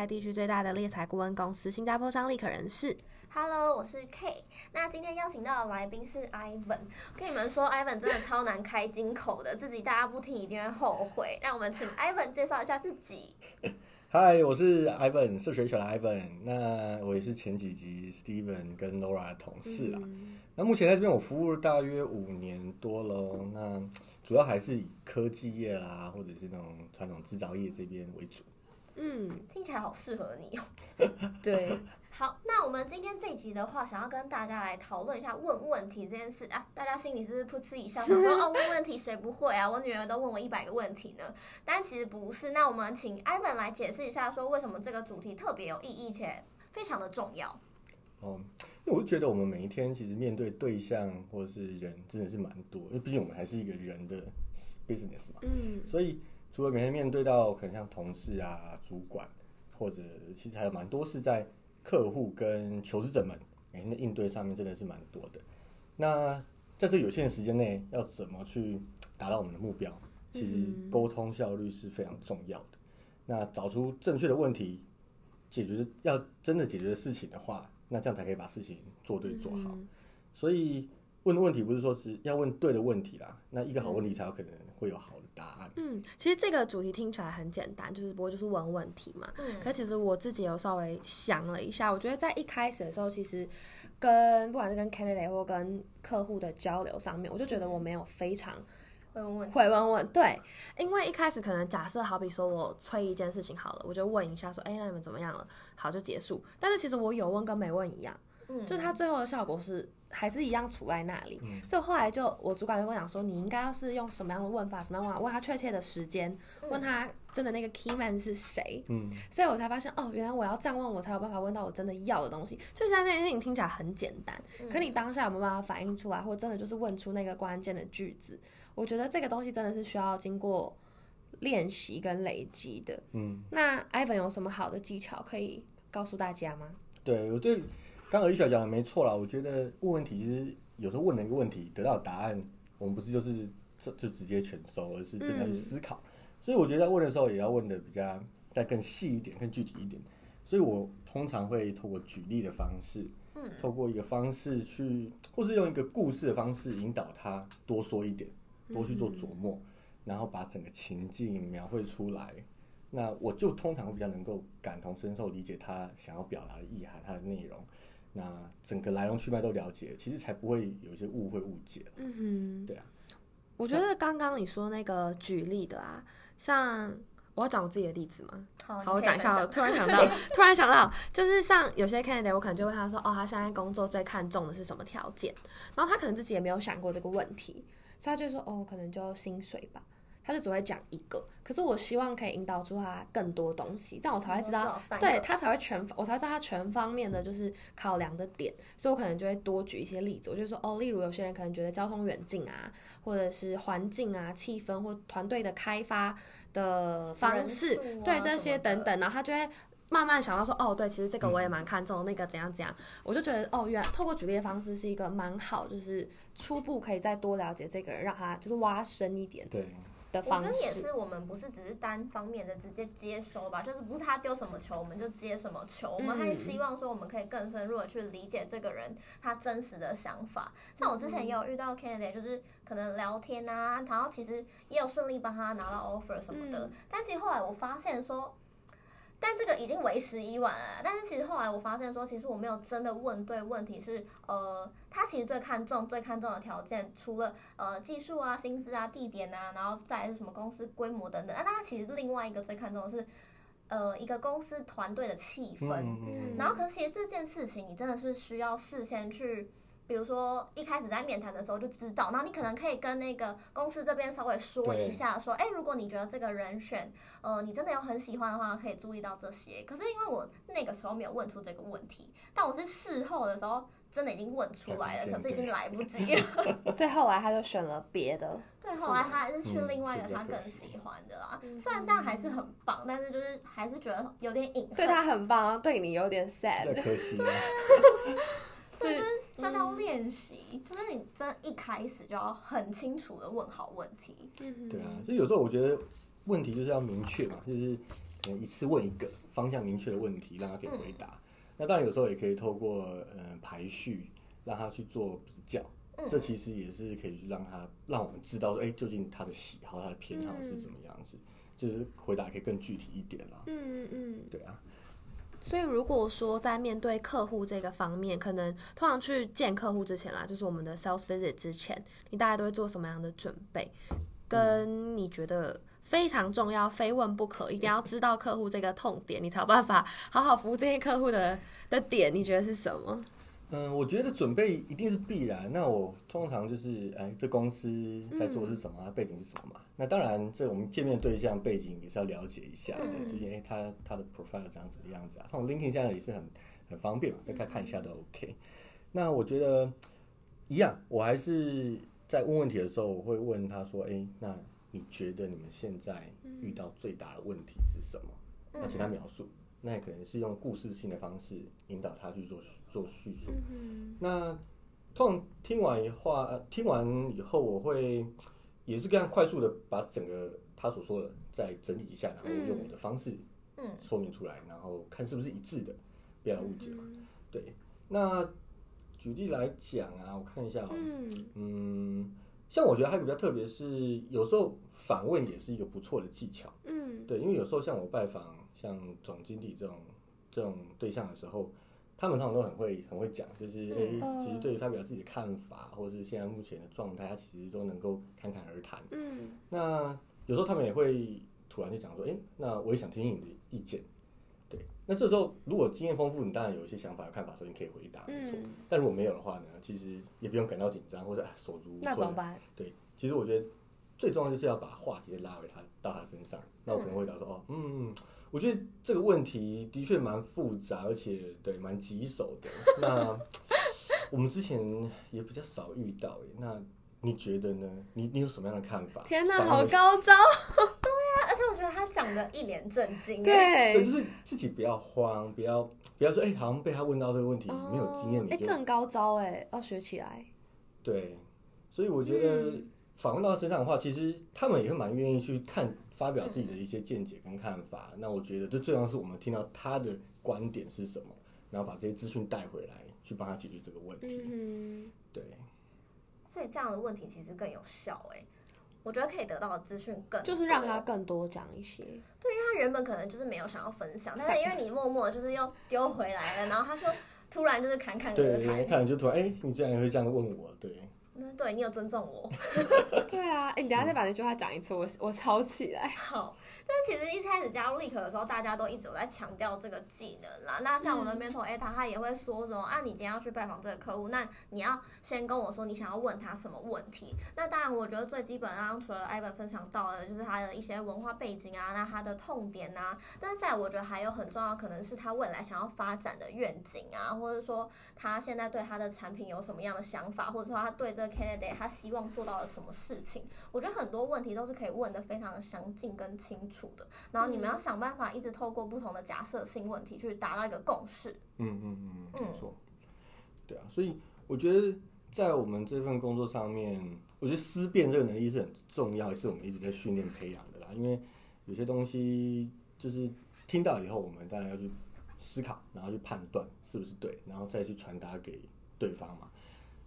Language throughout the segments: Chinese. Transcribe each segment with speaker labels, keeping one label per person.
Speaker 1: 太地区最大的猎才顾问公司——新加坡商立可人士。
Speaker 2: Hello，我是 K。那今天邀请到的来宾是 Ivan。跟你们说，Ivan 真的超难开金口的，自己大家不听一定会后悔。让我们请 Ivan 介绍一下自己。
Speaker 3: 嗨，我是 Ivan，社学小的 Ivan。那我也是前几集 Steven 跟 Laura 的同事啦。嗯、那目前在这边我服务了大约五年多喽。那主要还是以科技业啦，或者是那种传统制造业这边为主。
Speaker 2: 嗯，听起来好适合你哦。
Speaker 1: 对。
Speaker 2: 好，那我们今天这一集的话，想要跟大家来讨论一下问问题这件事啊。大家心里是不是噗嗤一笑，想说 哦，问问题谁不会啊？我女儿都问我一百个问题呢。但其实不是。那我们请 Ivan 来解释一下，说为什么这个主题特别有意义且非常的重要。
Speaker 3: 哦，因为我觉得我们每一天其实面对对象或者是人真的是蛮多，因为毕竟我们还是一个人的 business 嘛。嗯。所以除了每天面对到可能像同事啊、主管，或者其实还有蛮多是在。客户跟求职者们每天的应对上面真的是蛮多的。那在这有限的时间内，要怎么去达到我们的目标？其实沟通效率是非常重要的。那找出正确的问题，解决要真的解决的事情的话，那这样才可以把事情做对做好。所以。问的问题不是说是要问对的问题啦，那一个好问题才有可能会有好的答案。
Speaker 1: 嗯，其实这个主题听起来很简单，就是不过就是问问题嘛。嗯。可其实我自己有稍微想了一下，我觉得在一开始的时候，其实跟不管是跟 candidate 或跟客户的交流上面，我就觉得我没有非常会问问，会问问。对，因为一开始可能假设好比说我催一件事情好了，我就问一下说，哎，那你们怎么样了？好，就结束。但是其实我有问跟没问一样。嗯。就它最后的效果是。还是一样处在那里，嗯、所以后来就我主管就跟我讲说，你应该要是用什么样的问法，什么样的问法，问他确切的时间，嗯、问他真的那个 key man 是谁，嗯，所以我才发现哦，原来我要这样问，我才有办法问到我真的要的东西。就像这件事情听起来很简单，嗯、可你当下有没有办法反应出来，或真的就是问出那个关键的句子？我觉得这个东西真的是需要经过练习跟累积的。嗯，那 Ivan 有什么好的技巧可以告诉大家吗？
Speaker 3: 对，我对。刚刚李小讲的没错啦，我觉得问问题其实有时候问了一个问题，得到答案，我们不是就是就就直接全收，而是真的去思考。嗯、所以我觉得在问的时候也要问的比较再更细一点、更具体一点。所以我通常会透过举例的方式，嗯，透过一个方式去，或是用一个故事的方式引导他多说一点，多去做琢磨，嗯、然后把整个情境描绘出来。那我就通常会比较能够感同身受，理解他想要表达的意涵，他的内容。那整个来龙去脉都了解，其实才不会有一些误会误解。嗯哼，对啊。
Speaker 1: 我觉得刚刚你说那个举例的啊，像我要讲我自己的例子嘛。好，好，我讲一下。突然想到，突然想到，就是像有些 candidate，我可能就问他说，哦，他现在工作最看重的是什么条件？然后他可能自己也没有想过这个问题，所以他就说，哦，可能就薪水吧。他就只会讲一个，可是我希望可以引导出他更多东西，这样我才会知道，对他才会全，我才会知道他全方面的就是考量的点，所以我可能就会多举一些例子，我就说哦，例如有些人可能觉得交通远近啊，或者是环境啊、气氛或团队的开发的方式，啊、对这些等等，然后他就会慢慢想到说，哦，对，其实这个我也蛮看重，嗯、那个怎样怎样，我就觉得哦，原来透过举例的方式是一个蛮好，就是初步可以再多了解这个人，让他就是挖深一点。
Speaker 3: 对。
Speaker 2: 我觉得也是，我们不是只是单方面的直接接收吧，就是不是他丢什么球我们就接什么球，我们还希望说我们可以更深入的去理解这个人他真实的想法。像我之前也有遇到 candidate，就是可能聊天啊，然后其实也有顺利帮他拿到 offer 什么的，但其实后来我发现说。但这个已经为时已晚了。但是其实后来我发现说，其实我没有真的问对问题是，呃，他其实最看重、最看重的条件，除了呃技术啊、薪资啊、地点啊，然后再来是什么公司规模等等。那他其实另外一个最看重的是，呃，一个公司团队的气氛。然后可是其实这件事情，你真的是需要事先去。比如说一开始在面谈的时候就知道，然后你可能可以跟那个公司这边稍微说一下，说，哎，如果你觉得这个人选，呃，你真的有很喜欢的话，可以注意到这些。可是因为我那个时候没有问出这个问题，但我是事后的时候真的已经问出来了，可是已经来不及 了。
Speaker 1: 所以后来他就选了别的。
Speaker 2: 对，后来他还是去另外一个他更喜欢的啦。虽然这样还是很棒，但是就是还是觉得有点隐恨。
Speaker 1: 对他很棒，对你有点 sad。
Speaker 3: 可惜。
Speaker 2: 是，真的要练习，就是你真的一开始就要很清楚的问好问题。
Speaker 3: 对啊，所以有时候我觉得问题就是要明确嘛，就是可能一次问一个方向明确的问题，让他可以回答。嗯、那当然有时候也可以透过呃排序，让他去做比较。嗯、这其实也是可以去让他让我们知道说，哎，究竟他的喜好、他的偏好是怎么样子，嗯、就是回答可以更具体一点啦。
Speaker 1: 嗯嗯嗯。
Speaker 3: 对啊。
Speaker 1: 所以如果说在面对客户这个方面，可能通常去见客户之前啦，就是我们的 sales visit 之前，你大概都会做什么样的准备？跟你觉得非常重要、非问不可、一定要知道客户这个痛点，你才有办法好好服务这些客户的的点，你觉得是什么？
Speaker 3: 嗯，我觉得准备一定是必然。那我通常就是，哎，这公司在做的是什么？它背景是什么嘛？那当然，这我们见面对象背景也是要了解一下的，就因为他他的 profile 长什么样子啊？从 LinkedIn 现在也是很很方便嘛，再看看一下都 OK。那我觉得一样，我还是在问问题的时候，我会问他说，哎，那你觉得你们现在遇到最大的问题是什么？那请他描述。那也可能是用故事性的方式引导他去做做叙述。嗯、那通常听完以后，听完以后，我会也是这样快速的把整个他所说的再整理一下，然后用我的方式说明出来，嗯、然后看是不是一致的，不要误解嘛。嗯、对，那举例来讲啊，我看一下哦，嗯，嗯，像我觉得还比较特别是，有时候反问也是一个不错的技巧。嗯，对，因为有时候像我拜访。像总经理这种这种对象的时候，他们通常都很会很会讲，就是诶、欸，其实对于他表达自己的看法，或者是现在目前的状态，他其实都能够侃侃而谈。嗯。那有时候他们也会突然就讲说，诶、欸，那我也想听听你的意见。对。那这时候如果经验丰富，你当然有一些想法、有看法，所以你可以回答，没错。嗯。但如果没有的话呢，其实也不用感到紧张或者手足无措。
Speaker 1: 那怎么办？
Speaker 3: 对，其实我觉得最重要就是要把话题拉回他到他身上。那我可能会讲说，哦，嗯。我觉得这个问题的确蛮复杂，而且对蛮棘手的。那 我们之前也比较少遇到，那你觉得呢？你你有什么样的看法？
Speaker 1: 天哪，好高招！
Speaker 2: 对呀、啊，而且我觉得他讲的一脸震惊。
Speaker 1: 对，
Speaker 3: 对，就是自己不要慌，不要不要说，哎、欸，好像被他问到这个问题，哦、没有经验，哎、
Speaker 1: 欸，这很高招哎，要学起来。
Speaker 3: 对，所以我觉得访问到他身上的话，嗯、其实他们也会蛮愿意去看。发表自己的一些见解跟看法，嗯、那我觉得这最重要是我们听到他的观点是什么，然后把这些资讯带回来，去帮他解决这个问题。嗯，对。
Speaker 2: 所以这样的问题其实更有效哎，我觉得可以得到的资讯更
Speaker 1: 就是让他更多讲一些。对，
Speaker 2: 因为他原本可能就是没有想要分享，但是因为你默默就是又丢回来了，然后他说突然就是侃侃而谈，
Speaker 3: 对，看就突然哎、欸，你竟然会这样问我，对。
Speaker 2: 对，你有尊重我。
Speaker 1: 对啊，哎，你等下再把那句话讲一次，我我抄起来。
Speaker 2: 好。但其实一开始加入立可的时候，大家都一直有在强调这个技能啦。那像我的 mentor A 他他也会说什么啊，你今天要去拜访这个客户，那你要先跟我说你想要问他什么问题。那当然，我觉得最基本啊，除了 Ivan 分享到的，就是他的一些文化背景啊，那他的痛点啊。但是在我觉得还有很重要，可能是他未来想要发展的愿景啊，或者说他现在对他的产品有什么样的想法，或者说他对这个 candidate 他希望做到了什么事情。我觉得很多问题都是可以问的非常的详尽跟清楚的。然后你们要想办法，一直透过不同的假设性问题去达到一个共识。
Speaker 3: 嗯嗯嗯，没错。对啊，所以我觉得在我们这份工作上面，我觉得思辨这个能力是很重要，也是我们一直在训练培养的啦。因为有些东西就是听到以后，我们当然要去思考，然后去判断是不是对，然后再去传达给对方嘛。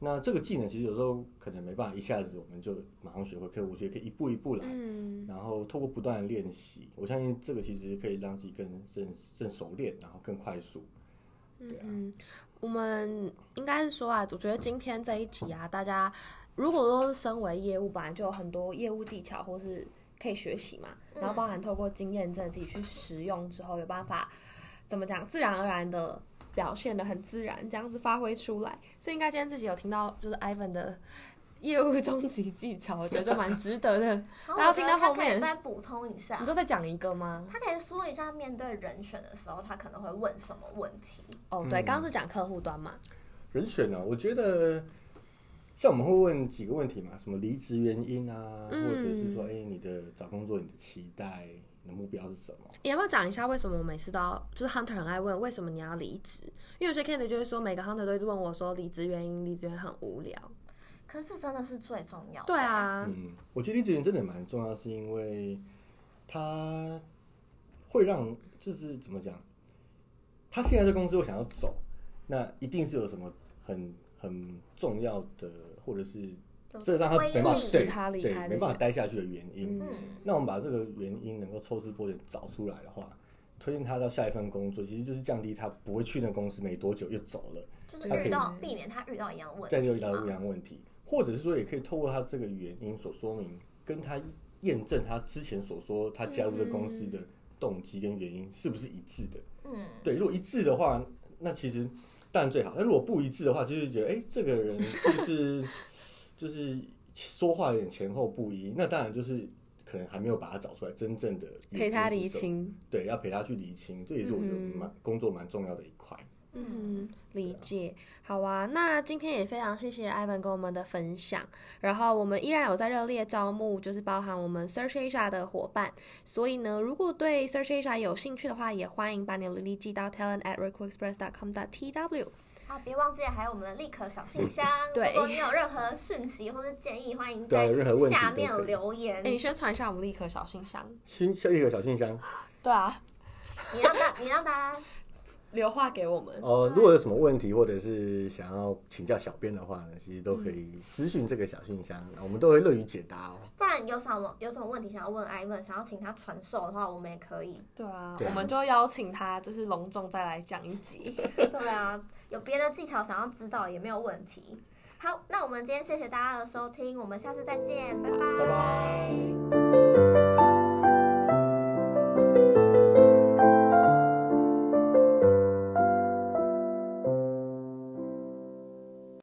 Speaker 3: 那这个技能其实有时候可能没办法一下子我们就马上学会，可我觉得可以一步一步来，嗯，然后透过不断的练习，我相信这个其实可以让自己更更更熟练，然后更快速。对啊，
Speaker 1: 嗯，我们应该是说啊，我觉得今天这一集啊，大家如果说是身为业务，本来就有很多业务技巧或是可以学习嘛，然后包含透过经验真的自己去实用之后，有办法怎么讲，自然而然的。表现的很自然，这样子发挥出来，所以应该今天自己有听到就是 Ivan 的业务终极技巧，我觉得就蛮值得的。大家听到后面
Speaker 2: 再补充一下，
Speaker 1: 你就再讲一个吗？
Speaker 2: 他可以说一下面对人选的时候，他可能会问什么问题？
Speaker 1: 哦，对，刚刚是讲客户端嘛。
Speaker 3: 人选呢、啊，我觉得像我们会问几个问题嘛，什么离职原因啊，嗯、或者是说，哎、欸，你的找工作你的期待。你的目标是什么？
Speaker 1: 你要不要讲一下为什么我每次都要，就是 hunter 很爱问为什么你要离职？因为有些 candidate 就会说每个 hunter 都一直问我说离职原因，离职原因很无聊。
Speaker 2: 可是这真的是最重要的。
Speaker 1: 对啊。
Speaker 3: 嗯，我觉得离职原因真的蛮重要，是因为他会让就是怎么讲？他现在这公司我想要走，那一定是有什么很很重要的，或者是这让他没办法对对没办法待下去的原因。嗯。那我们把这个原因能够抽丝剥茧找出来的话，推荐他到下一份工作，其实就是降低他不会去那公司没多久又走了。
Speaker 2: 就是遇到避免他遇到一样问题。
Speaker 3: 再遇到一样问题，或者是说也可以透过他这个原因所说明，跟他验证他之前所说他加入这公司的动机跟原因是不是一致的。嗯。对，如果一致的话，那其实当然最好。那如果不一致的话，就是觉得哎、欸，这个人就 是就是说话有点前后不一，那当然就是可能还没有把他找出来真正的
Speaker 1: 陪他厘清。
Speaker 3: 对，要陪他去厘清，这也是我觉得蛮工作蛮重要的一块。
Speaker 1: 嗯，理解。好啊，那今天也非常谢谢 Ivan 跟我们的分享。然后我们依然有在热烈招募，就是包含我们 Search Asia 的伙伴。所以呢，如果对 Search Asia 有兴趣的话，也欢迎把你的履历寄到 talent at recruitexpress.com.tw。
Speaker 2: 啊，别忘记还有我们的立刻小信箱。
Speaker 1: 对。
Speaker 2: 如果你有任何讯息或者建议，欢迎在下面留言。
Speaker 1: 哎，你宣传一下我们立刻小信箱。
Speaker 3: 新立刻小信箱。
Speaker 1: 对啊。
Speaker 2: 你让大，你让大家。
Speaker 1: 留话给我们
Speaker 3: 哦、呃，如果有什么问题或者是想要请教小编的话呢，其实都可以私讯这个小信箱，嗯、我们都会乐于解答哦。
Speaker 2: 不然有什么有什么问题想要问 Ivan，想要请他传授的话，我们也可以。
Speaker 1: 对啊，我们就邀请他，就是隆重再来讲一集。
Speaker 2: 对啊，有别的技巧想要知道也没有问题。好，那我们今天谢谢大家的收听，我们下次再见，拜拜。
Speaker 3: 拜拜。